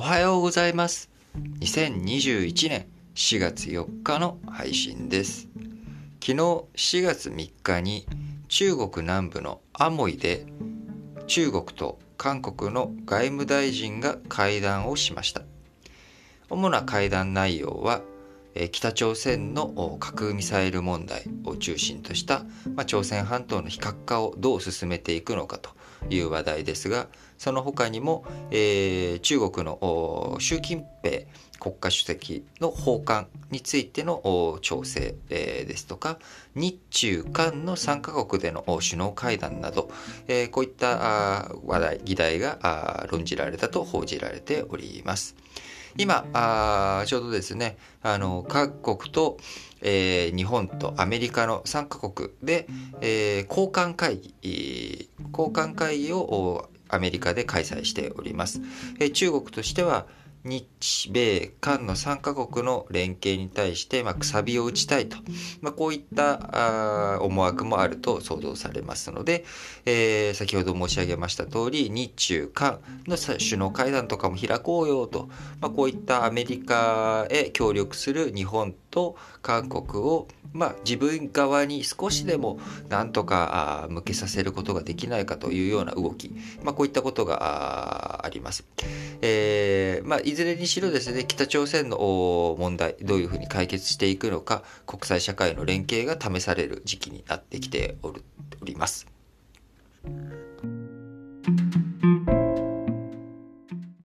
おはようございます。2021年4月4日の配信です。昨日4月3日に中国南部のアモイで中国と韓国の外務大臣が会談をしました。主な会談内容は北朝鮮の核ミサイル問題を中心とした、まあ、朝鮮半島の非核化をどう進めていくのかという話題ですがその他にも、えー、中国の習近平国家主席の訪韓についての調整、えー、ですとか日中韓の3カ国での首脳会談など、えー、こういった話題議題が論じられたと報じられております。今あちょうどですねあの各国と、えー、日本とアメリカの3カ国で、えー、交換会議交換会議をアメリカで開催しております。中国としては日米韓の3カ国の連携に対して、まあ、くさびを打ちたいと、まあ、こういったあ思惑もあると想像されますので、えー、先ほど申し上げました通り日中韓の首脳会談とかも開こうよと、まあ、こういったアメリカへ協力する日本と韓国をまあ、自分側に少しでもなんとか向けさせることができないかというような動き、まあ、こういったことがあります。えーまあ、いずれにしろですね北朝鮮の問題どういうふうに解決していくのか国際社会の連携が試される時期になってきております。